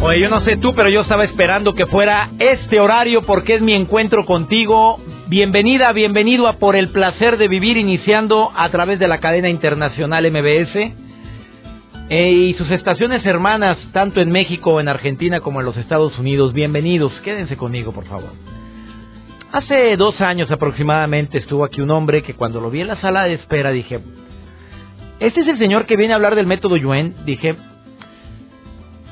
Oye, yo no sé tú, pero yo estaba esperando que fuera este horario porque es mi encuentro contigo. Bienvenida, bienvenido a Por el placer de vivir, iniciando a través de la cadena internacional MBS eh, y sus estaciones hermanas, tanto en México, en Argentina como en los Estados Unidos. Bienvenidos, quédense conmigo, por favor. Hace dos años aproximadamente estuvo aquí un hombre que cuando lo vi en la sala de espera dije, este es el señor que viene a hablar del método Yuen, dije,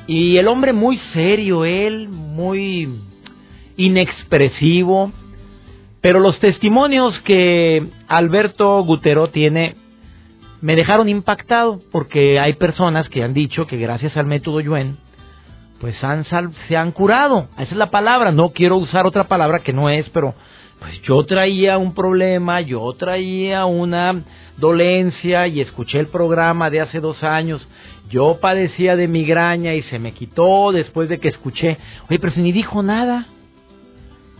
y el hombre muy serio, él muy inexpresivo, pero los testimonios que Alberto Gutero tiene me dejaron impactado porque hay personas que han dicho que gracias al método Yuen pues han se han curado. Esa es la palabra, no quiero usar otra palabra que no es, pero pues yo traía un problema, yo traía una dolencia y escuché el programa de hace dos años. Yo padecía de migraña y se me quitó después de que escuché. Oye, pero si ni dijo nada.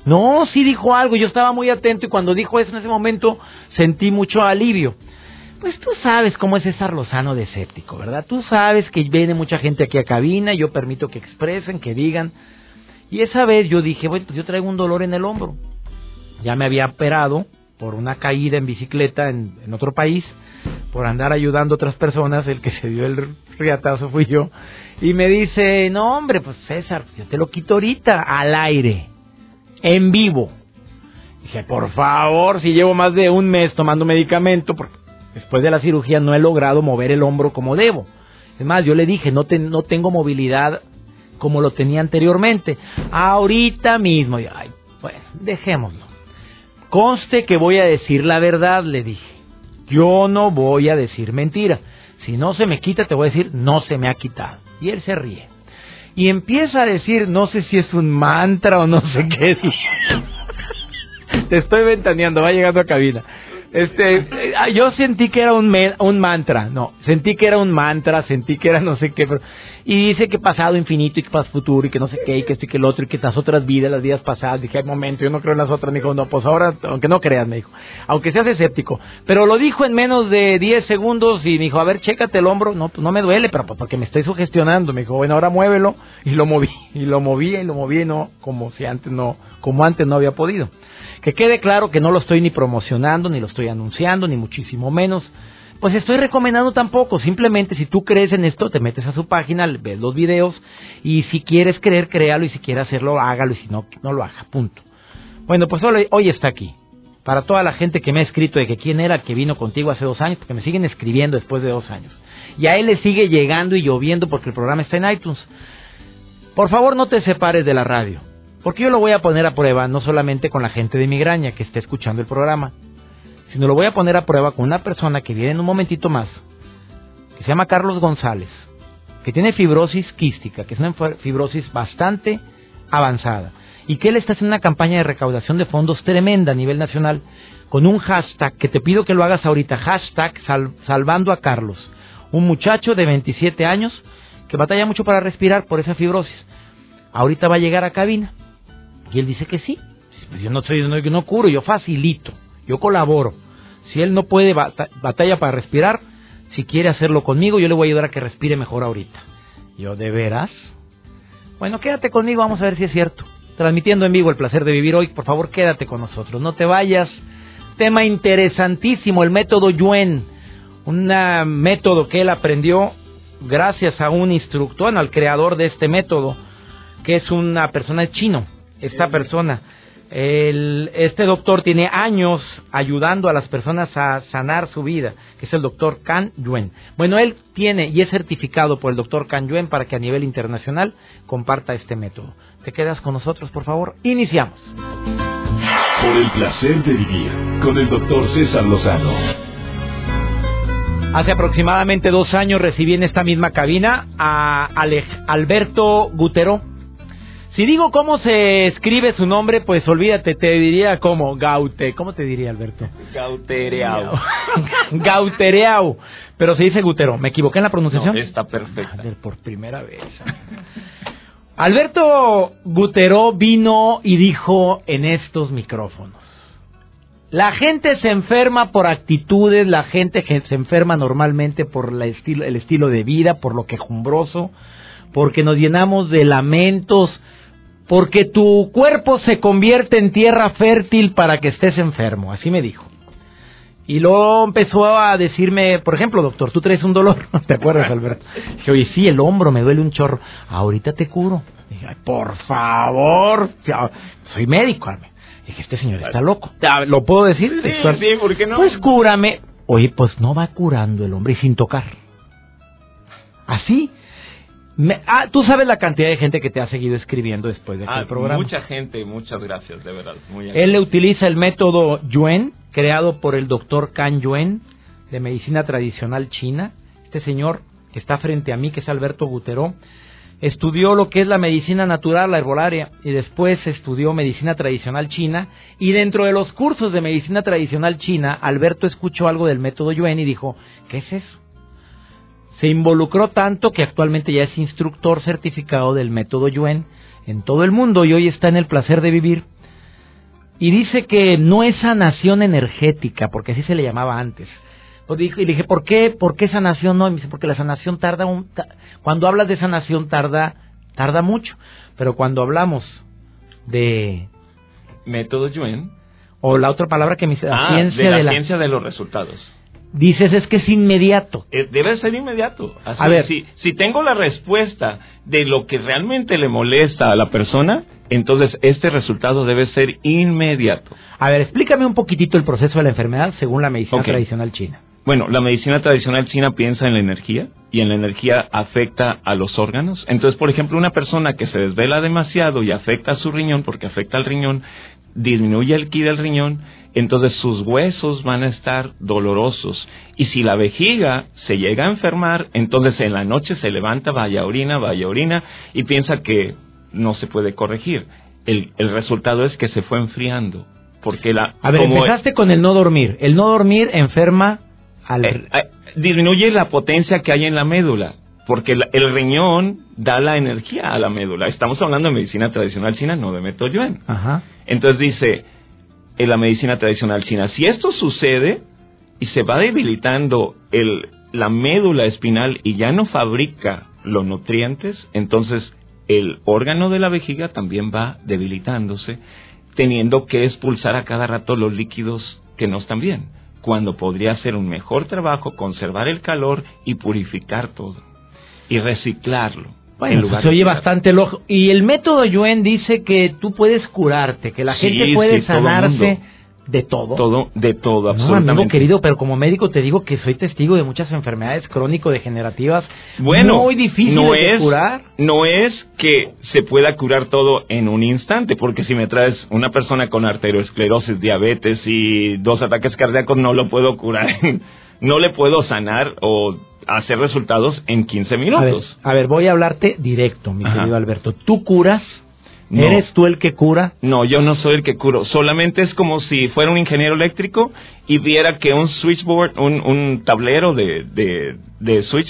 No, sí dijo algo. Yo estaba muy atento y cuando dijo eso en ese momento sentí mucho alivio. Pues tú sabes cómo es César Lozano de escéptico, ¿verdad? Tú sabes que viene mucha gente aquí a cabina, yo permito que expresen, que digan. Y esa vez yo dije, bueno, pues yo traigo un dolor en el hombro. Ya me había operado por una caída en bicicleta en, otro país, por andar ayudando a otras personas, el que se dio el riatazo fui yo, y me dice, no hombre, pues César, yo te lo quito ahorita, al aire, en vivo. Dije, por favor, si llevo más de un mes tomando medicamento, después de la cirugía no he logrado mover el hombro como debo. Es más, yo le dije, no, no tengo movilidad como lo tenía anteriormente. Ahorita mismo, ay, bueno, dejémoslo. Conste que voy a decir la verdad, le dije. Yo no voy a decir mentira. Si no se me quita, te voy a decir, no se me ha quitado. Y él se ríe. Y empieza a decir, no sé si es un mantra o no sé qué te estoy ventaneando, va llegando a cabina. Este, eh, yo sentí que era un, un mantra, no, sentí que era un mantra, sentí que era no sé qué, y dice que pasado infinito y que pasado futuro y que no sé qué y que esto y que el otro y que las otras vidas, las vidas pasadas, dije, hay momento, yo no creo en las otras, me dijo, no, pues ahora, aunque no creas, me dijo, aunque seas escéptico, pero lo dijo en menos de 10 segundos y me dijo, a ver, chécate el hombro, no, pues no me duele, pero pues porque me estoy sugestionando, me dijo, bueno, ahora muévelo, y lo moví, y lo moví, y lo moví, y no, como si antes no, como antes no había podido. Que quede claro que no lo estoy ni promocionando, ni lo estoy anunciando, ni muchísimo menos. Pues estoy recomendando tampoco, simplemente si tú crees en esto, te metes a su página, ves los videos y si quieres creer, créalo y si quieres hacerlo, hágalo y si no, no lo haga, punto. Bueno, pues hoy, hoy está aquí. Para toda la gente que me ha escrito de que quién era el que vino contigo hace dos años, porque me siguen escribiendo después de dos años. Y a él le sigue llegando y lloviendo porque el programa está en iTunes. Por favor, no te separes de la radio. Porque yo lo voy a poner a prueba no solamente con la gente de migraña que esté escuchando el programa, sino lo voy a poner a prueba con una persona que viene en un momentito más, que se llama Carlos González, que tiene fibrosis quística, que es una fibrosis bastante avanzada, y que él está haciendo una campaña de recaudación de fondos tremenda a nivel nacional, con un hashtag que te pido que lo hagas ahorita, hashtag salvando a Carlos, un muchacho de 27 años que batalla mucho para respirar por esa fibrosis. Ahorita va a llegar a cabina y él dice que sí. Pues yo no soy, no, yo no curo, yo facilito, yo colaboro. Si él no puede batalla para respirar, si quiere hacerlo conmigo, yo le voy a ayudar a que respire mejor ahorita. Yo, ¿de veras? Bueno, quédate conmigo, vamos a ver si es cierto. Transmitiendo en vivo el placer de vivir hoy, por favor, quédate con nosotros, no te vayas. Tema interesantísimo, el método Yuen, un método que él aprendió gracias a un instructor, al creador de este método, que es una persona chino, esta persona. El, este doctor tiene años ayudando a las personas a sanar su vida, que es el doctor Kan Yuen. Bueno, él tiene y es certificado por el doctor Kan Yuen para que a nivel internacional comparta este método. ¿Te quedas con nosotros, por favor? Iniciamos. Por el placer de vivir con el doctor César Lozano. Hace aproximadamente dos años recibí en esta misma cabina a Alberto Gutero. Si digo cómo se escribe su nombre, pues olvídate, te diría como Gaute. ¿Cómo te diría, Alberto? Gautereau. Gautereau. Pero se dice Gutero. ¿Me equivoqué en la pronunciación? está perfecto. por primera vez. Alberto Gutero vino y dijo en estos micrófonos. La gente se enferma por actitudes, la gente se enferma normalmente por el estilo, el estilo de vida, por lo quejumbroso, porque nos llenamos de lamentos, porque tu cuerpo se convierte en tierra fértil para que estés enfermo, así me dijo. Y luego empezó a decirme, por ejemplo, doctor, tú traes un dolor, ¿te acuerdas, Alberto? Dije, oye, sí, el hombro me duele un chorro, ahorita te curo. Dije, por favor, soy médico, Alberto. Dije, este señor está loco. ¿Lo puedo decir? Sí, sí, ¿por qué no? Pues cúrame. Oye, pues no va curando el hombre y sin tocar. Así. Ah, tú sabes la cantidad de gente que te ha seguido escribiendo después de este programa. Mucha gente, muchas gracias, de verdad. Él le utiliza el método Yuen, creado por el doctor Kan Yuen, de medicina tradicional china. Este señor que está frente a mí, que es Alberto Gutero, estudió lo que es la medicina natural, la herbolaria, y después estudió medicina tradicional china, y dentro de los cursos de medicina tradicional china, Alberto escuchó algo del método Yuen y dijo, ¿qué es eso? Se involucró tanto que actualmente ya es instructor certificado del método Yuen en todo el mundo y hoy está en el placer de vivir. Y dice que no es sanación energética, porque así se le llamaba antes, pues y le dije, ¿por qué, ¿por qué sanación no? Y me dice, porque la sanación tarda un... cuando hablas de sanación tarda, tarda mucho. Pero cuando hablamos de... Método Yuen. O la otra palabra que me dice, la, ah, ciencia, de la, ciencia de los resultados. Dices, es que es inmediato. Eh, debe ser inmediato. a ver, si, si tengo la respuesta de lo que realmente le molesta a la persona, entonces este resultado debe ser inmediato. A ver, explícame un poquitito el proceso de la enfermedad según la medicina tradicional china. Bueno, la medicina tradicional china piensa en la energía y en la energía afecta a los órganos. Entonces, por ejemplo, una persona que se desvela demasiado y afecta a su riñón, porque afecta al riñón, disminuye el ki del riñón, entonces sus huesos van a estar dolorosos. Y si la vejiga se llega a enfermar, entonces en la noche se levanta, vaya orina, vaya orina, y piensa que no se puede corregir. El, el resultado es que se fue enfriando. Porque la, a ver, empezaste con el no dormir. El no dormir enferma eh, eh, disminuye la potencia que hay en la médula, porque el, riñón da la energía a la médula. Estamos hablando de medicina tradicional china, no de método Yuen. Entonces dice, en la medicina tradicional china, si esto sucede y se va debilitando el, la médula espinal y ya no fabrica los nutrientes, entonces el órgano de la vejiga también va debilitándose, teniendo que expulsar a cada rato los líquidos que no están bien cuando podría hacer un mejor trabajo, conservar el calor y purificar todo y reciclarlo. Bueno, se oye bastante lógico. Y el método Yuen dice que tú puedes curarte, que la gente puede sanarse de todo. Todo, de todo, absolutamente. amigo querido, pero como médico te digo que soy testigo de muchas enfermedades crónico-degenerativas bueno, muy difíciles no de curar. No es que se pueda curar todo en un instante, porque si me traes una persona con arteriosclerosis, diabetes y dos ataques cardíacos, no lo puedo curar, no le puedo sanar o hacer resultados en 15 minutos. A ver, voy a hablarte directo, mi querido Alberto. ¿Tú curas ¿Eres tú el que cura? No, yo no soy el que curo. Solamente es como si fuera un ingeniero eléctrico y viera que un switchboard, un, un tablero de, de, switch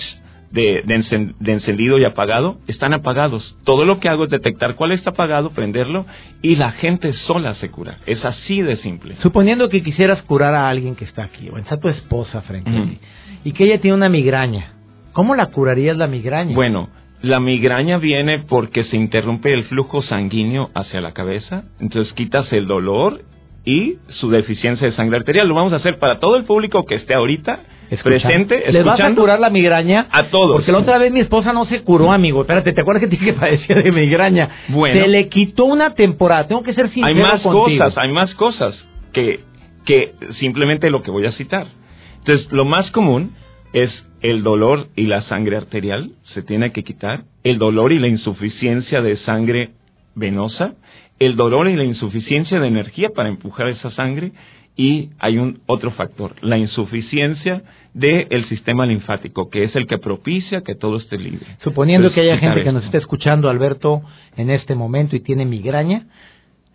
de, de, encendido y apagado, están apagados. Todo lo que hago es detectar cuál está apagado, prenderlo y la gente sola se cura. Es así de simple. Suponiendo que quisieras curar a alguien que está aquí, o está tu esposa frente a ti, y que ella tiene una migraña, ¿cómo la curarías la migraña? Bueno, la migraña viene porque se interrumpe el flujo sanguíneo hacia la cabeza, entonces quitas el dolor y su deficiencia de sangre arterial. Lo vamos a hacer para todo el público que esté ahorita presente, ¿Les vas a curar la migraña? A todos. Porque la otra vez mi esposa no se curó, amigo. Espérate, ¿te acuerdas que dije que padecía de migraña? Bueno. Se le quitó una temporada. Tengo que ser sincero Hay más cosas, hay más cosas que, que simplemente lo que voy a citar. Entonces, lo más común es el dolor y la sangre arterial, se tiene que quitar, el dolor y la insuficiencia de sangre venosa, el dolor y la insuficiencia de energía para empujar esa sangre y hay un otro factor, la insuficiencia del sistema linfático, que es el que propicia que todo esté libre. Suponiendo que haya gente que nos esté escuchando, Alberto, en este momento y tiene migraña,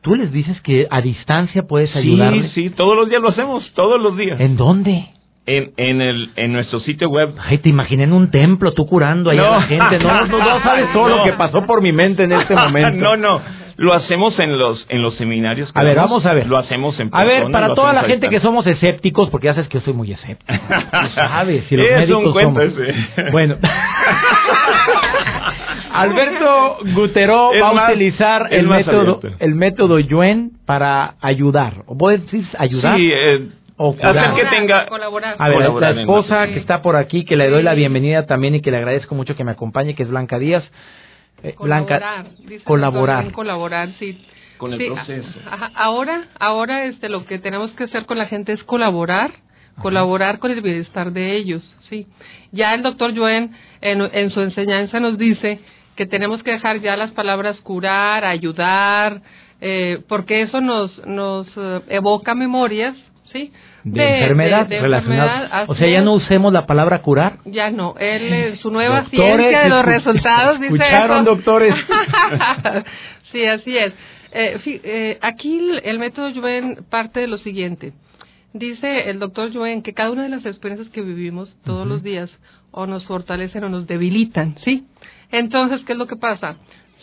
¿tú les dices que a distancia puedes ayudarles? Sí, sí, todos los días lo hacemos, todos los días. ¿En dónde? En, en, el, en nuestro sitio web. Ay, te imaginé en un templo tú curando ahí a la gente. No, no, no sabes todo lo que pasó por mi mente en este momento. no, no. Lo hacemos en los en los seminarios. Que a ver, vamos a ver. Lo hacemos en A ver, para toda la gente que somos escépticos, porque ya sabes que yo soy muy escéptico. sabes, si los es médicos un cuento somos. Bueno. Alberto Gutero va a utilizar el método el método Yuen para ayudar. ¿O puedes decir ayudar? Sí, eh, o hacer que tenga colaborar. A ver, la esposa que está por aquí, que le doy la bienvenida también y que le agradezco mucho que me acompañe, que es Blanca Díaz. Eh, colaborar, Blanca, colaborar. Colaborar, sí. Con el proceso. ahora, ahora este, lo que tenemos que hacer con la gente es colaborar, colaborar con el bienestar de ellos, sí. Ya el doctor Joen en, en su enseñanza nos dice que tenemos que dejar ya las palabras curar, ayudar, eh, porque eso nos, nos eh, evoca memorias ¿sí? De, enfermedad relacionada. O sea, ya no usemos la palabra curar. Ya no. Él, su nueva ciencia de los resultados dice ¿Escucharon, doctores? sí, así es. Eh, eh, aquí el, método Yuen parte de lo siguiente. Dice el doctor Yuen que cada una de las experiencias que vivimos todos los días o nos fortalecen o nos debilitan, ¿sí? Entonces, ¿qué es lo que pasa?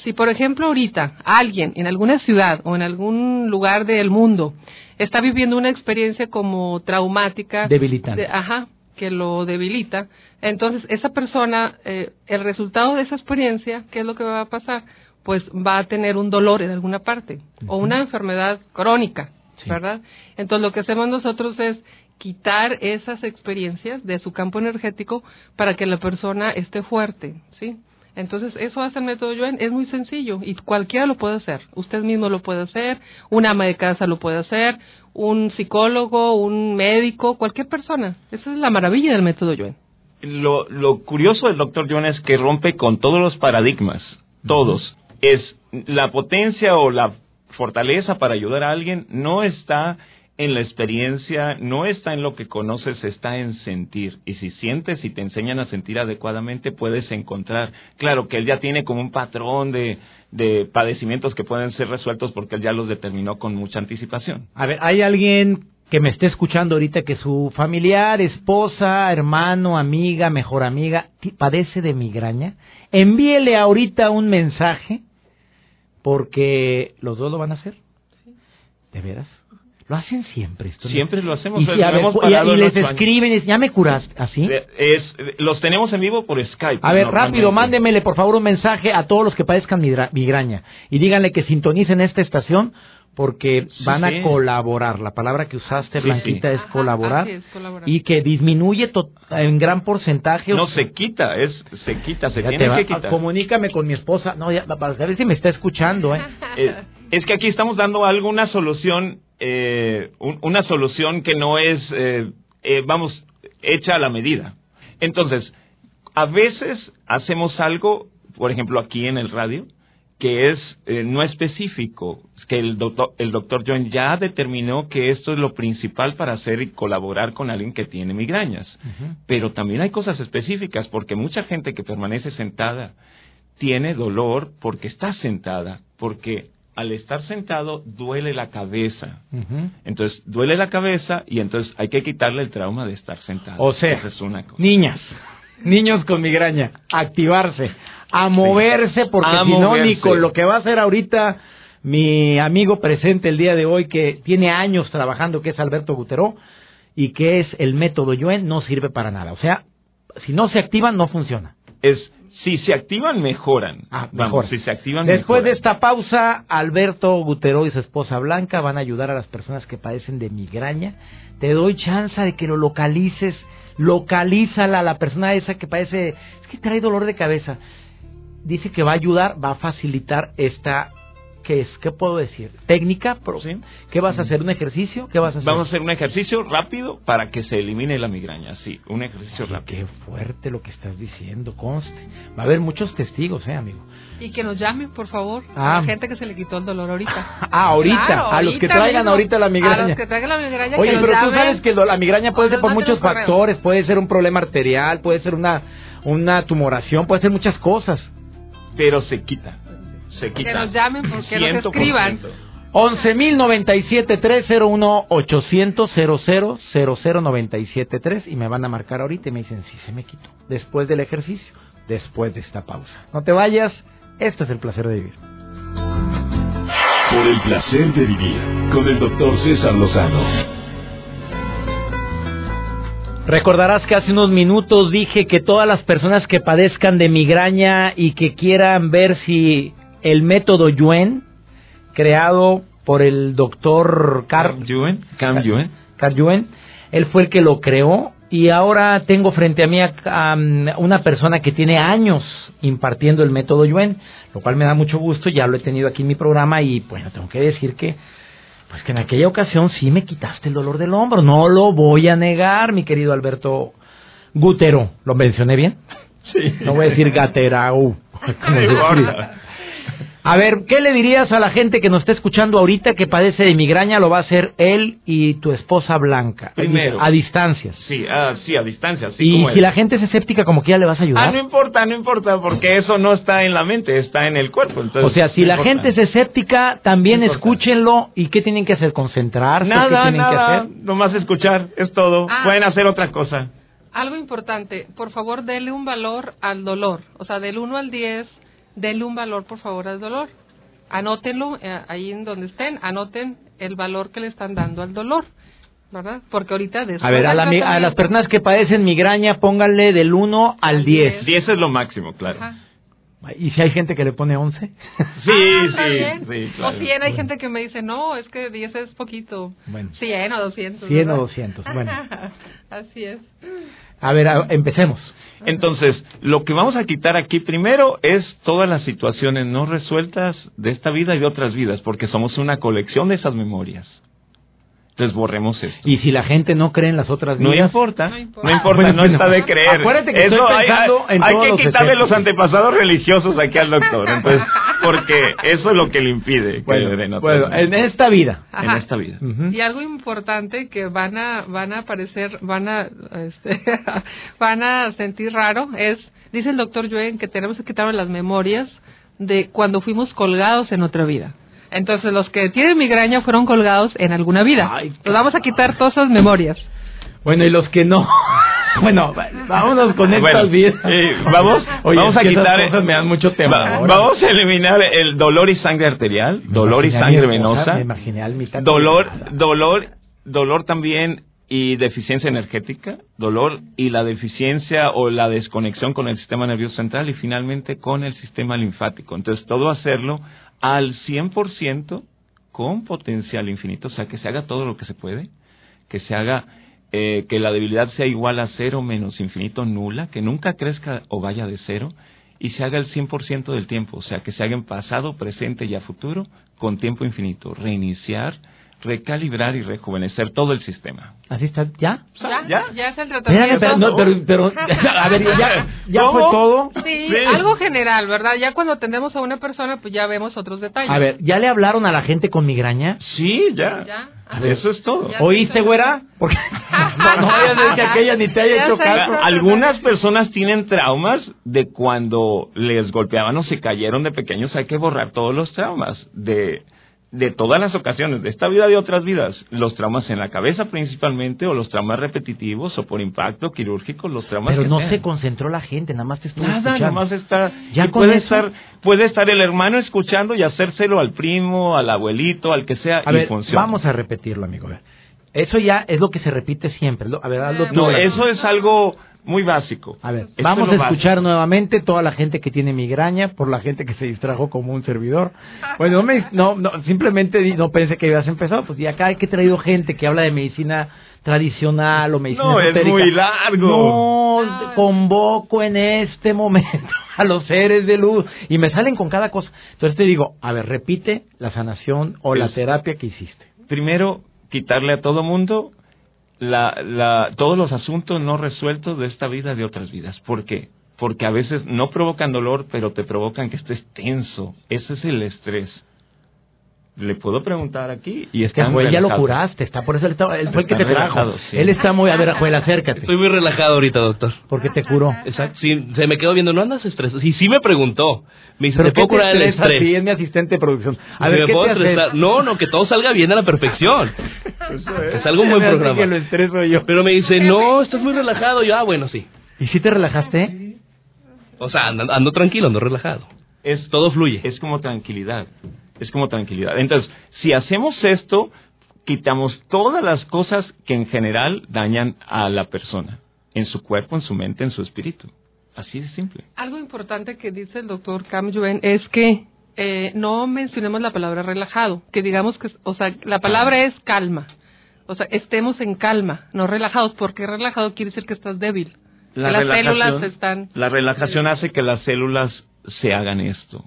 Si, por ejemplo, ahorita alguien en alguna ciudad o en algún lugar del mundo está viviendo una experiencia como traumática. Debilitante. ajá, que lo debilita. Entonces, esa persona, eh, el resultado de esa experiencia, ¿qué es lo que va a pasar? Pues va a tener un dolor en alguna parte o una enfermedad crónica, ¿verdad? Entonces, lo que hacemos nosotros es quitar esas experiencias de su campo energético para que la persona esté fuerte, ¿sí? Entonces, eso hace el método Yuen, es muy sencillo y cualquiera lo puede hacer. Usted mismo lo puede hacer, un ama de casa lo puede hacer, un psicólogo, un médico, cualquier persona. Esa es la maravilla del método Yuen. Lo, lo curioso del doctor Yuen es que rompe con todos los paradigmas, todos. Es la potencia o la fortaleza para ayudar a alguien no está en la experiencia, no está en lo que conoces, está en sentir. Y si sientes y te enseñan a sentir adecuadamente, puedes encontrar. Claro que él ya tiene como un patrón de, de padecimientos que pueden ser resueltos porque él ya los determinó con mucha anticipación. A ver, ¿hay alguien que me esté escuchando ahorita que su familiar, esposa, hermano, amiga, mejor amiga, padece de migraña? Envíele ahorita un mensaje porque los dos lo van a hacer. ¿De veras? Lo hacen siempre. Esto siempre lo hacemos. Y, les escriben, ya me curaste, ¿así? Es, los tenemos en vivo por Skype. A ver, rápido, mándemele por favor un mensaje a todos los que padezcan migraña y díganle que sintonicen esta estación porque van a colaborar. La palabra que usaste, Blanquita, es, colaborar, y que disminuye en gran porcentaje. No, se quita, es se quita, se tiene que quitar. Comunícame con mi esposa. No, ya, para ver si me está escuchando. ¿eh? eh es que aquí estamos dando alguna solución eh, una solución que no es, eh, eh, vamos, hecha a la medida. Entonces, a veces hacemos algo, por ejemplo, aquí en el radio, que es eh, no específico, que el doctor, el doctor John ya determinó que esto es lo principal para hacer y colaborar con alguien que tiene migrañas. Pero también hay cosas específicas, porque mucha gente que permanece sentada tiene dolor porque está sentada, porque al estar sentado duele la cabeza. Entonces, duele la cabeza y entonces hay que quitarle el trauma de estar sentado. O sea, es una niñas, niños con migraña, activarse, a moverse, porque si no, con lo que va a hacer ahorita mi amigo presente el día de hoy, que tiene años trabajando, que es Alberto Guteró, y que es el método Yuen, no sirve para nada. O sea, si no se activan, no funciona. Es si se activan, mejoran. Ah, mejor. si se activan, Después de esta pausa, Alberto Gutero y su esposa Blanca van a ayudar a las personas que padecen de migraña. Te doy chance de que lo localices. Localízala a la persona esa que padece. Es que trae dolor de cabeza. Dice que va a ayudar, va a facilitar esta ¿qué es? ¿Qué puedo decir? ¿Técnica? ¿Qué vas a hacer? ¿Un ejercicio? ¿Qué vas a hacer? Vamos a hacer un ejercicio rápido para que se elimine la migraña, sí, un ejercicio rápido. Qué fuerte lo que estás diciendo, conste. Va a haber muchos testigos, ¿eh, amigo? Y que nos llamen, por favor, a la ah. gente que se le quitó el dolor ahorita. ah, ahorita, a los que traigan ahorita la migraña. A los que traigan la migraña. Oye, pero tú sabes que la migraña puede ser por muchos factores, puede ser un problema arterial, puede ser una, una tumoración, puede ser muchas cosas. Pero se quita, se quita. Que nos llamen, porque nos escriban. 11.097-301-800-000973 y me van a marcar ahorita y me dicen, sí, se me quitó. Después del ejercicio, después de esta pausa. No te vayas, esto es el placer de vivir. Por el placer de vivir con el doctor César Lozano. Recordarás que hace unos minutos dije que todas las personas que padezcan de migraña y que quieran ver si el método Yuen, creado por el doctor Carl Yuen, Carl Yuen, Carl Yuen, él fue el que lo creó. Y ahora tengo frente a mí a, una persona que tiene años impartiendo el método Yuen, lo cual me da mucho gusto, ya lo he tenido aquí en mi programa y bueno, tengo que decir que pues que en aquella ocasión sí me quitaste el dolor del hombro, no lo voy a negar, mi querido Alberto Gutero, ¿lo mencioné bien? Sí. No voy a decir Gaterau. A ver, ¿qué le dirías a la gente que nos está escuchando ahorita que padece de migraña? Lo va a hacer él y tu esposa Blanca. Primero. A distancias. Sí, ah, sí, a distancias. y si la gente es escéptica, como que ya le vas a ayudar. Ah, no importa, no importa, porque eso no está en la mente, está en el cuerpo. Entonces, o sea, si la gente es escéptica, también escúchenlo. ¿Y qué tienen que hacer? ¿Concentrarse? Nada, ¿Qué tienen nada. que hacer? Nomás escuchar, es todo. Ah. Pueden hacer otra cosa. Algo importante, por favor, dele un valor al dolor. O sea, del 1 al 10 denle un valor, por favor, al dolor. Anótenlo eh, ahí en donde estén, anoten el valor que le están dando al dolor. ¿verdad? Porque ahorita A ver, a, las personas que padecen migraña, pónganle del 1 al 10. 10 es lo máximo, claro. ¿Y si hay gente que le pone 11? Sí, ah, sí, sí claro. O 100, hay gente que me dice, no, es que 10 es poquito. Bueno. 100 o 200. 100 o 200, bueno. Así es. A ver, empecemos. Entonces, lo que vamos a quitar aquí primero es todas las situaciones no resueltas de esta vida y de otras vidas, porque somos una colección de esas memorias. Entonces borremos esto. Y si la gente no cree en las otras vidas. No importa. No importa, no, está de creer. Acuérdate que estoy pensando hay, en hay que quitarle los antepasados religiosos aquí al doctor. Entonces, porque eso es lo que le impide. bueno, en esta vida. En esta vida. Y algo importante que van a van a aparecer, van a este, van a sentir raro es, dice el doctor Joen que tenemos que quitar las memorias de cuando fuimos colgados en otra vida. Entonces, los que tienen migraña fueron colgados en alguna vida. Ay, vamos a quitar todas esas memorias. Bueno, y los que no. bueno, vámonos con estas vidas. vamos, vamos a quitar. me dan mucho tema. vamos a eliminar el dolor y sangre arterial, dolor y sangre venosa. Me imaginé al mitad dolor, dolor, dolor también y deficiencia energética, dolor y la deficiencia o la desconexión con el sistema nervioso central y finalmente con el sistema linfático. Entonces, todo hacerlo al 100% con potencial infinito, o sea, que se haga todo lo que se puede, que se haga, eh, que la debilidad sea igual a cero menos infinito nula, que nunca crezca o vaya de cero, y se haga el 100% del tiempo, o sea, que se haga en pasado, presente y a futuro con tiempo infinito, reiniciar, recalibrar y rejuvenecer todo el sistema. ¿Así está? ¿Ya? ¿Ya? ¿Ya? es el tratamiento. Pero, pero, a ver, ¿ya, ya fue todo? Sí, algo general, ¿verdad? Ya cuando atendemos a una persona, pues ya vemos otros detalles. A ver, ¿ya le hablaron a la gente con migraña? Sí, ya. ¿Ya? Eso es todo. ¿Oíste, güera? Porque no, no vayas a que aquella ni te haya hecho caso. Algunas personas tienen traumas de cuando les golpeaban o se cayeron de pequeños. Hay que borrar todos los traumas de de todas las ocasiones, de esta vida y de otras vidas, los traumas en la cabeza principalmente, o los traumas repetitivos, o por impacto quirúrgico, los traumas. Pero no se concentró la gente, nada más te estuvo Nada, nada más está. ¿Ya puede estar, puede estar el hermano escuchando y hacérselo al primo, al abuelito, al que sea, a y ver, funciona. Vamos a repetirlo, amigo. Eso ya es lo que se repite siempre. A ver, no, eso es algo muy básico. A ver, vamos a escuchar nuevamente toda la gente que tiene migraña, por la gente que se distrajo como un servidor. Bueno, no, no, simplemente no pensé que ibas a empezar, pues y acá hay que traído gente que habla de medicina tradicional o medicina No, es muy largo. No, convoco en este momento a los seres de luz y me salen con cada cosa. Entonces te digo, a ver, repite la sanación o la terapia que hiciste. Primero, quitarle a todo mundo la, la, todos los asuntos no resueltos de esta vida de otras vidas. ¿Por qué? Porque a veces no provocan dolor, pero te provocan que estés tenso. Ese es el estrés le puedo preguntar aquí y es que fue, ya lo curaste, está por eso él, fue el que te trajo. Él está muy, a ver, Joel, acércate. Estoy muy relajado ahorita, doctor. Porque te curó. Exacto. Sí, se me quedó viendo, no andas estresado. Sí, sí me preguntó. Me dice, ¿te puedo curar el estrés? Sí, es mi asistente de producción. A ver, ¿qué te No, no, que todo salga bien a la perfección. es. algo muy programa. Que lo estreso yo. Pero me dice, no, estás muy relajado. Yo, ah, bueno, sí. ¿Y si te relajaste? O sea, ando, ando tranquilo, ando relajado. Es, todo fluye. Es como tranquilidad es como tranquilidad. Entonces, si hacemos esto, quitamos todas las cosas que en general dañan a la persona, en su cuerpo, en su mente, en su espíritu. Así de simple. Algo importante que dice el doctor Cam Yuen es que eh, no mencionemos la palabra relajado, que digamos que, o sea, la palabra ah. es calma. O sea, estemos en calma, no relajados, porque relajado quiere decir que estás débil. La las células están. La relajación hace que las células se hagan esto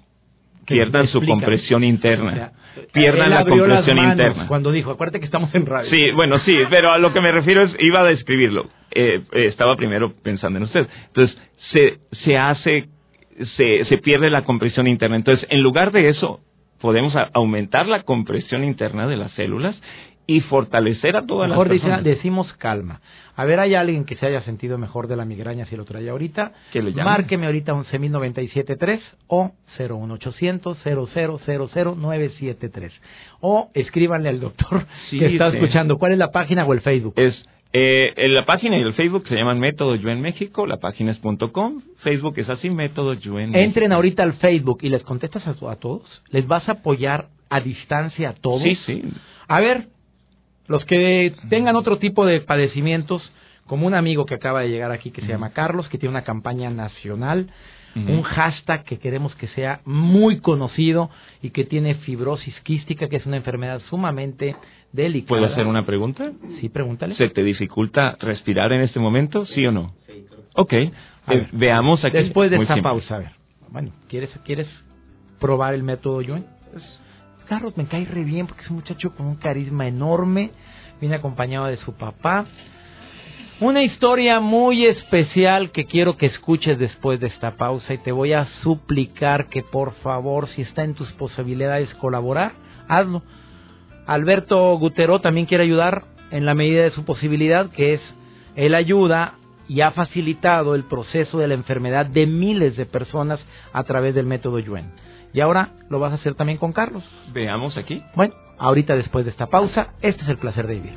pierdan su compresión interna. pierdan la compresión interna. Cuando dijo, acuérdate que estamos en radio. Sí, bueno, sí, pero a lo que me refiero es, iba a describirlo. Eh, eh, estaba primero pensando en usted. Entonces, se, se hace, se, se pierde la compresión interna. Entonces, en lugar de eso, podemos aumentar la compresión interna de las células y fortalecer a todas Mejor las personas. decimos calma. A ver, ¿hay alguien que se haya sentido mejor de la migraña si lo trae ahorita? ¿Qué le llama? Márqueme ahorita 11.097.3 o 01800 0000973 O escríbanle al doctor que está escuchando. ¿Cuál es la página o el Facebook? Es eh, la página y el Facebook se llaman Método Yuen México, la página es .com, Facebook es así, Método Yuen Entren ahorita al Facebook y les contestas a, a todos. ¿Les vas a apoyar a distancia a todos? Sí, sí. A ver, los que tengan otro tipo de padecimientos, como un amigo que acaba de llegar aquí que se llama Carlos, que tiene una campaña nacional, un hashtag que queremos que sea muy conocido y que tiene fibrosis quística, que es una enfermedad sumamente delicada. ¿Puedo hacer una pregunta? Sí, pregúntale. ¿Se te dificulta respirar en este momento, sí o no? Sí. Ok, eh, veamos aquí. Después de esta pausa, a ver. Bueno, ¿quieres, ¿quieres probar el método Joen? Carlos me cae re bien porque es un muchacho con un carisma enorme, viene acompañado de su papá. Una historia muy especial que quiero que escuches después de esta pausa y te voy a suplicar que por favor, si está en tus posibilidades colaborar, hazlo. Alberto Gutero también quiere ayudar en la medida de su posibilidad, que es él ayuda y ha facilitado el proceso de la enfermedad de miles de personas a través del método Yuen. Y ahora lo vas a hacer también con Carlos. Veamos aquí. Bueno, ahorita después de esta pausa, este es el placer de vivir.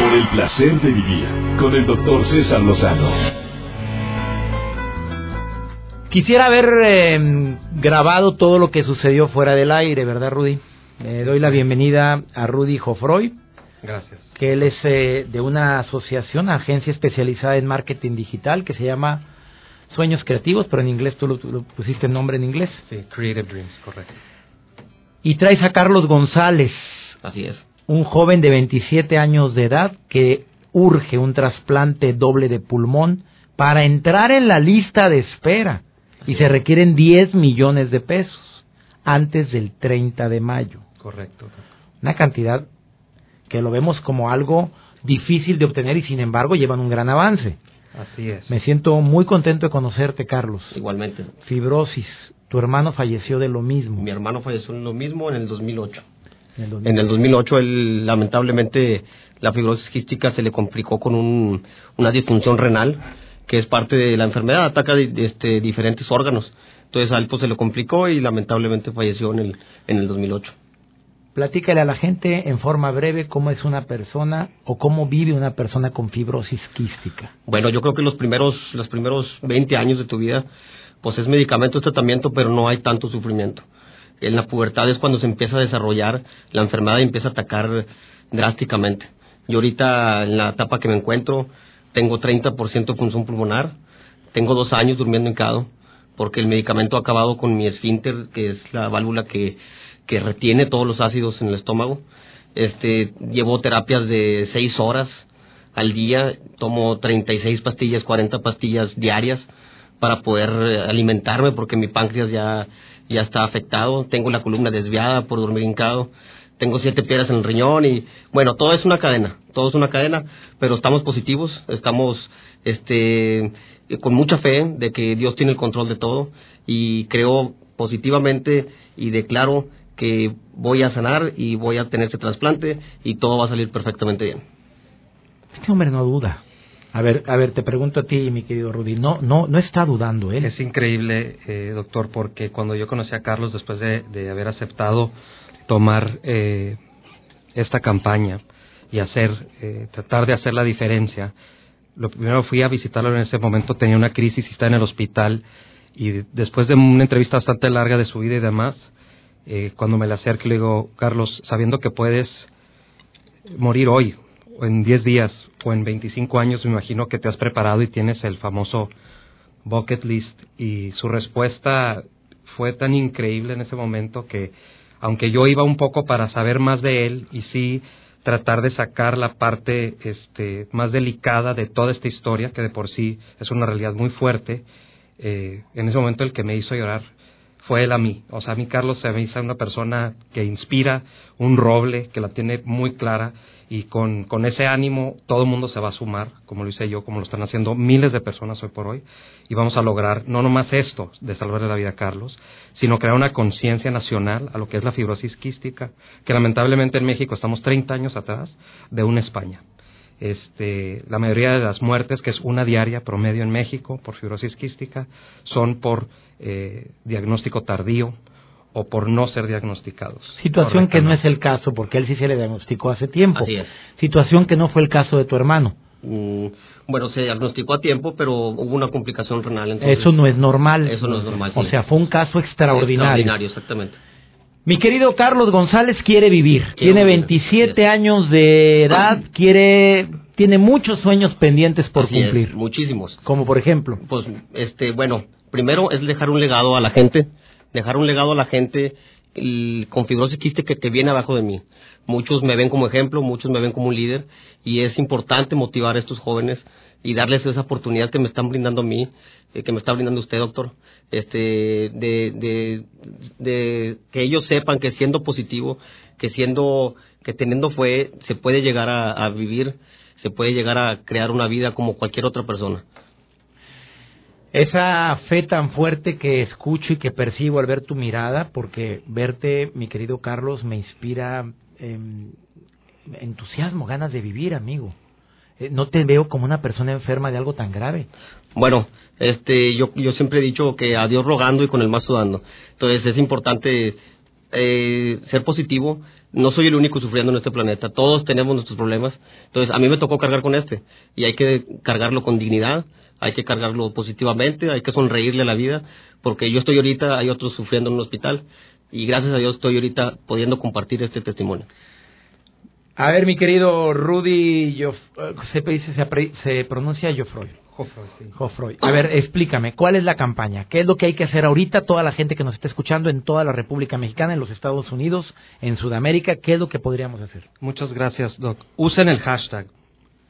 Por el placer de vivir con el doctor César Lozano. Quisiera haber em, grabado todo lo que sucedió fuera del aire, ¿verdad, Rudy? Le doy la bienvenida a Rudy Jofroy. Gracias. Que él es eh, de una asociación, agencia especializada en marketing digital que se llama Sueños Creativos, pero en inglés tú lo, pusiste el nombre en inglés. Sí, Creative Dreams, correcto. Y traes a Carlos González. Así es. Un joven de 27 años de edad que urge un trasplante doble de pulmón para entrar en la lista de espera. y se requieren 10 millones de pesos antes del 30 de mayo. Correcto. Una cantidad que lo vemos como algo difícil de obtener y sin embargo llevan un gran avance. Así es. Me siento muy contento de conocerte, Carlos. Igualmente. Fibrosis. Tu hermano falleció de lo mismo. Mi hermano falleció en lo mismo en el 2008. En el 2008, él, lamentablemente, la fibrosis quística se le complicó con un, una disfunción renal, que es parte de la enfermedad, ataca este, diferentes órganos. Entonces a él pues, se le complicó y lamentablemente falleció en el, en el 2008. Platícale a la gente en forma breve cómo es una persona o cómo vive una persona con fibrosis quística. Bueno, yo creo que los primeros, los primeros 20 años de tu vida, pues es medicamento, es tratamiento, pero no hay tanto sufrimiento. En la pubertad es cuando se empieza a desarrollar la enfermedad y empieza a atacar drásticamente. Yo ahorita, en la etapa que me encuentro, tengo 30% función pulmonar, tengo dos años durmiendo en porque el medicamento ha acabado con mi esfínter, que es la válvula que que retiene todos los ácidos en el estómago. Este, llevo terapias de seis horas al día tomo 36 pastillas, 40 pastillas diarias para poder eh, alimentarme porque mi páncreas ya, ya está afectado, tengo la columna desviada por dormir hincado, tengo siete piedras en el riñón y bueno, todo es una cadena, todo es una cadena, pero estamos positivos, estamos este con mucha fe de que Dios tiene el control de todo y creo positivamente y declaro que voy a sanar y voy a tener ese trasplante y todo va a salir perfectamente bien. Este hombre no duda. A ver, a ver, te pregunto a ti, mi querido Rudy, no, no, no está dudando él. Es increíble, eh, doctor, porque cuando yo conocí a Carlos después de, haber aceptado tomar eh, esta campaña y hacer, eh, tratar de hacer la diferencia, lo primero fui a visitarlo en ese momento, tenía una crisis y está en el hospital y después de una entrevista bastante larga de su vida y demás, cuando me le acerco le digo, Carlos, sabiendo que puedes morir hoy, o en 10 días, o en 25 años, me imagino que te has preparado y tienes el famoso bucket list. Y su respuesta fue tan increíble en ese momento que, aunque yo iba un poco para saber más de él y sí tratar de sacar la parte este, más delicada de toda esta historia, que de por sí es una realidad muy fuerte, eh, en ese momento el que me hizo llorar fue él a mí. O sea, a mí Carlos se me hizo una persona que inspira, un roble, que la tiene muy clara y con, con ese ánimo todo el mundo se va a sumar, como lo hice yo, como lo están haciendo miles de personas hoy por hoy, y vamos a lograr no nomás esto de salvarle la vida a Carlos, sino crear una conciencia nacional a lo que es la fibrosis quística, que lamentablemente en México estamos 30 años atrás de una España. Este, la mayoría de las muertes, que es una diaria promedio en México por fibrosis quística, son por eh, diagnóstico tardío, o por no ser diagnosticados. Situación que no es el caso, porque él sí se le diagnosticó hace tiempo. Situación que no fue el caso de tu hermano. Mm, bueno, se diagnosticó a tiempo, pero hubo una complicación renal. eso no es normal. Eso no es normal. O sea, fue un caso extraordinario. Extraordinario, exactamente. Mi querido Carlos González quiere vivir. tiene 27 años de edad, quiere tiene muchos sueños pendientes por cumplir. muchísimos. Como por ejemplo. Pues este, bueno, primero es dejar un legado a la gente dejar un legado a la gente con fibrosis quística que viene abajo de mí. Muchos me ven como ejemplo, muchos me ven como un líder y es importante motivar a estos jóvenes y darles esa oportunidad que me están brindando a mí, eh, que me está brindando usted, doctor, este, de, de, que ellos sepan que siendo positivo, que siendo, que teniendo fe, se puede llegar a vivir, se puede llegar a crear una vida como cualquier otra persona. Esa fe tan fuerte que escucho y que percibo al ver tu mirada, porque verte, mi querido Carlos, me inspira em, entusiasmo, ganas de vivir, amigo. Eh, no te veo como una persona enferma de algo tan grave. Bueno, este, yo, yo siempre he dicho que a Dios rogando y con el más sudando. Entonces es importante eh, ser positivo. No soy el único sufriendo en este planeta. Todos tenemos nuestros problemas. Entonces a mí me tocó cargar con este y hay que cargarlo con dignidad hay que cargarlo positivamente, hay que sonreírle a la vida, porque yo estoy ahorita, hay otros sufriendo en un hospital, y gracias a Dios estoy ahorita pudiendo compartir este testimonio. A ver, mi querido Rudy, yo, se, se, se pronuncia Joffroy. sí. A ver, explícame, ¿cuál es la campaña? ¿Qué es lo que hay que hacer ahorita? Toda la gente que nos está escuchando en toda la República Mexicana, en los Estados Unidos, en Sudamérica, ¿qué es lo que podríamos hacer? Muchas gracias, Doc. Usen el hashtag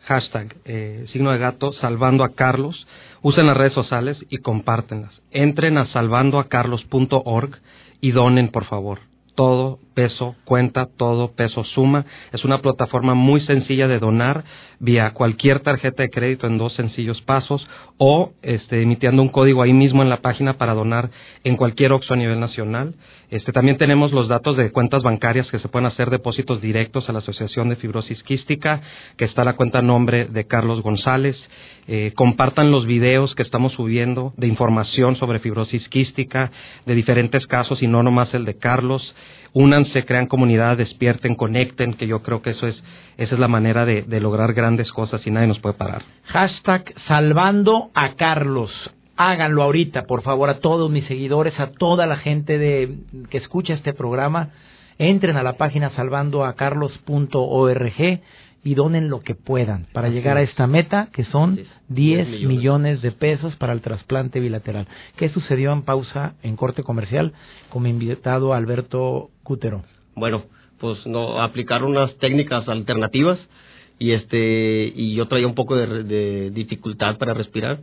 hashtag eh, signo de gato salvando a Carlos, usen las redes sociales y compártenlas. Entren a salvandoacarlos.org y donen, por favor. Todo peso cuenta, todo peso suma. Es una plataforma muy sencilla de donar vía cualquier tarjeta de crédito en dos sencillos pasos o este, emitiendo un código ahí mismo en la página para donar en cualquier OXO a nivel nacional. Este, también tenemos los datos de cuentas bancarias que se pueden hacer depósitos directos a la Asociación de Fibrosis Quística, que está la cuenta nombre de Carlos González. Eh, compartan los videos que estamos subiendo de información sobre fibrosis quística, de diferentes casos y no nomás el de Carlos únanse, crean comunidad, despierten, conecten, que yo creo que eso es, esa es la manera de, lograr grandes cosas y nadie nos puede parar. Hashtag salvando a Carlos. Háganlo ahorita, por favor, a todos mis seguidores, a toda la gente de, que escucha este programa. Entren a la página salvandoacarlos.org y donen lo que puedan para llegar a esta meta que son 10 millones. de pesos para el trasplante bilateral. ¿Qué sucedió en pausa en corte comercial con mi invitado Alberto Cútero? Bueno, pues no aplicar unas técnicas alternativas y este y yo traía un poco de, dificultad para respirar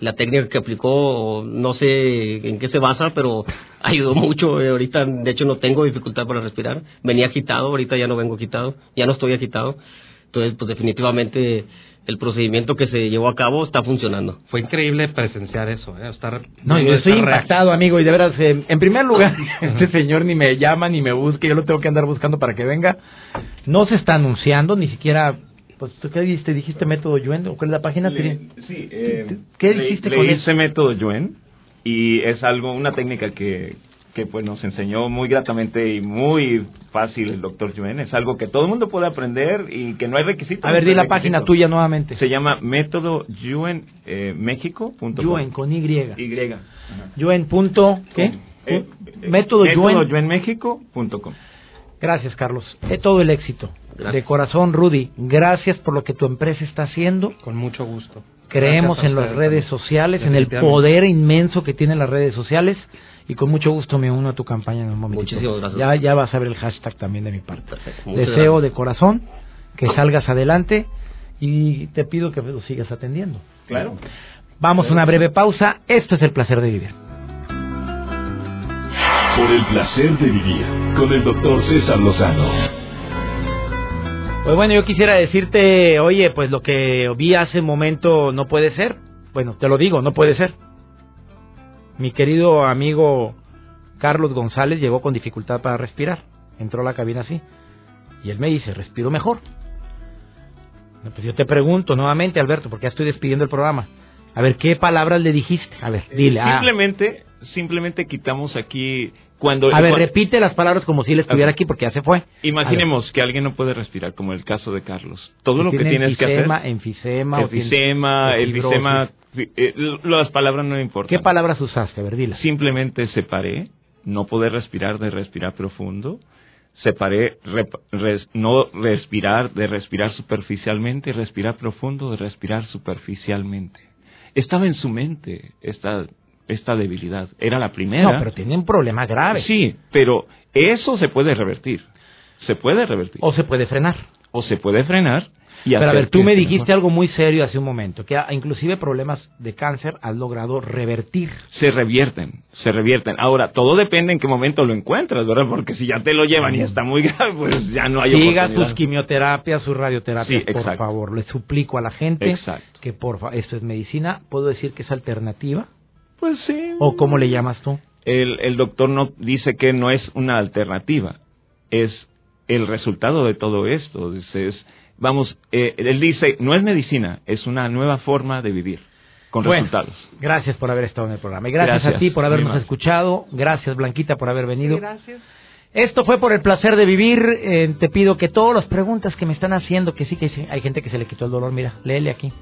la técnica que aplicó no sé en qué se basa pero ayudó mucho eh, ahorita de hecho no tengo dificultad para respirar venía agitado ahorita ya no vengo agitado ya no estoy agitado entonces pues definitivamente el procedimiento que se llevó a cabo está funcionando. Fue increíble presenciar eso, ¿eh? estar... No, yo estoy impactado, amigo, y de veras, eh, en primer lugar, este señor ni me llama ni me busca, yo lo tengo que andar buscando para que venga. No se está anunciando, ni siquiera... Pues, ¿tú qué dijiste? ¿Dijiste método Yuen? ¿O cuál es la página? sí, eh, ¿qué dijiste con ese método Yuen y es algo, una técnica que, que pues nos enseñó muy gratamente y muy fácil el doctor Yuen. Es algo que todo el mundo puede aprender y que no hay requisitos. A ver, di la página tuya nuevamente. Se llama método Yuen eh, Yuen con Y. Y. Yuen punto, ¿qué? Eh, método Yuen. Gracias, Carlos. Es todo el éxito. De corazón, Rudy. Gracias por lo que tu empresa está haciendo. Con mucho gusto. Creemos en las redes sociales, en el poder inmenso que tienen las redes sociales y con mucho gusto me uno a tu campaña en un momento. Muchísimas gracias. Ya, ya vas a ver el hashtag también de mi parte. Deseo de corazón que salgas adelante y te pido que lo sigas atendiendo. Claro. Vamos a una breve pausa. Esto es el placer de vivir. Por el placer de vivir con el doctor César Lozano. Pues bueno, yo quisiera decirte, oye, pues lo que vi hace un momento no puede ser. Bueno, te lo digo, no puede ser mi querido amigo Carlos González llegó con dificultad para respirar. Entró a la cabina así. Y él me dice, respiro mejor. Pues yo te pregunto nuevamente, Alberto, porque ya estoy despidiendo el programa. A ver, ¿qué palabras le dijiste? A ver, dile. Ah. Simplemente, simplemente quitamos aquí cuando... A ver, repite las palabras como si él estuviera aquí porque ya se fue. Imaginemos que alguien no puede respirar, como el caso de Carlos. Todo lo que tienes que hacer... Enfisema, enfisema, enfisema, eh, las palabras no importan. ¿Qué palabras usaste? A ver, Simplemente separé, no poder respirar de respirar profundo. Separé, no respirar de respirar superficialmente, respirar profundo de respirar superficialmente. Estaba en su mente esta, esta debilidad. Era la primera. No, pero tiene un problema grave. Sí, pero eso se puede revertir. Se puede revertir. O se puede frenar. O se puede frenar pero a ver, tú me dijiste algo muy serio hace un momento, que inclusive problemas de cáncer has logrado revertir. Se revierten, se revierten. Ahora, todo depende en qué momento lo encuentras, ¿verdad? Porque si ya te lo llevan y está muy grave, pues ya no hay Siga sus quimioterapias, sus radioterapias, por favor. Le suplico a la gente que, por favor, esto es medicina, ¿puedo decir que es alternativa? Pues sí. ¿O cómo le llamas tú? El, el doctor no dice que no es una alternativa, es el resultado de todo esto. Es, vamos, eh, él dice, no es medicina, es una nueva forma de vivir con resultados. Gracias por haber estado en el programa. Y gracias, a ti por habernos escuchado. Gracias, Blanquita, por haber venido. Gracias. Esto fue por el placer de vivir. Eh, te pido que todas las preguntas que me están haciendo, que sí, que sí, hay gente que se le quitó el dolor, mira, léele aquí.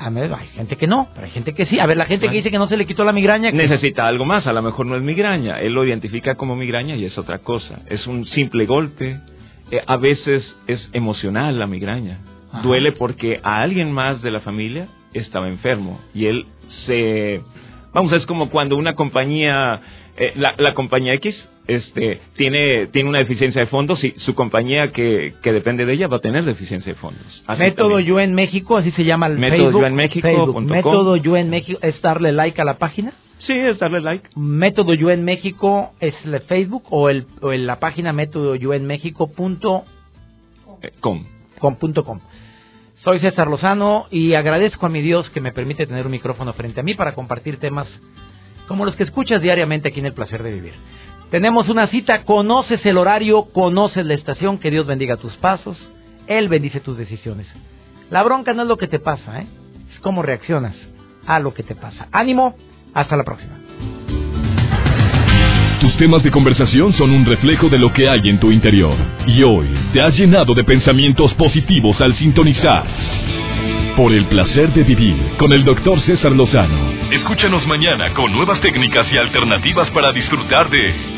A ver, hay gente que no, pero hay gente que sí. A ver, la gente que dice que no se le quitó la migraña. Necesita algo más, a lo mejor no es migraña. Él lo identifica como migraña y es otra cosa. Es un simple golpe, eh, a veces es emocional la migraña. Duele porque a alguien más de la familia estaba enfermo y él se... Vamos, es como cuando una compañía, eh, la, la, compañía X, este, tiene, tiene una deficiencia de fondos y su compañía que, que depende de ella va a tener deficiencia de fondos. Método Yo en México, así se llama el Método Facebook. Yo en México. Método Yo en México, es darle like a la página. Sí, es darle like. Método Yo en México es el Facebook o, el, o la página método yo en México punto eh, com. com. Soy César Lozano y agradezco a mi Dios que me permite tener un micrófono frente a mí para compartir temas como los que escuchas diariamente aquí en El Placer de Vivir. Tenemos una cita, conoces el horario, conoces la estación, que Dios bendiga tus pasos, Él bendice tus decisiones. La bronca no es lo que te pasa, ¿eh? es cómo reaccionas a lo que te pasa. Ánimo, hasta la próxima. Tus temas de conversación son un reflejo de lo que hay en tu interior. Y hoy te has llenado de pensamientos positivos al sintonizar. Por el placer de vivir con el doctor César Lozano. Escúchanos mañana con nuevas técnicas y alternativas para disfrutar de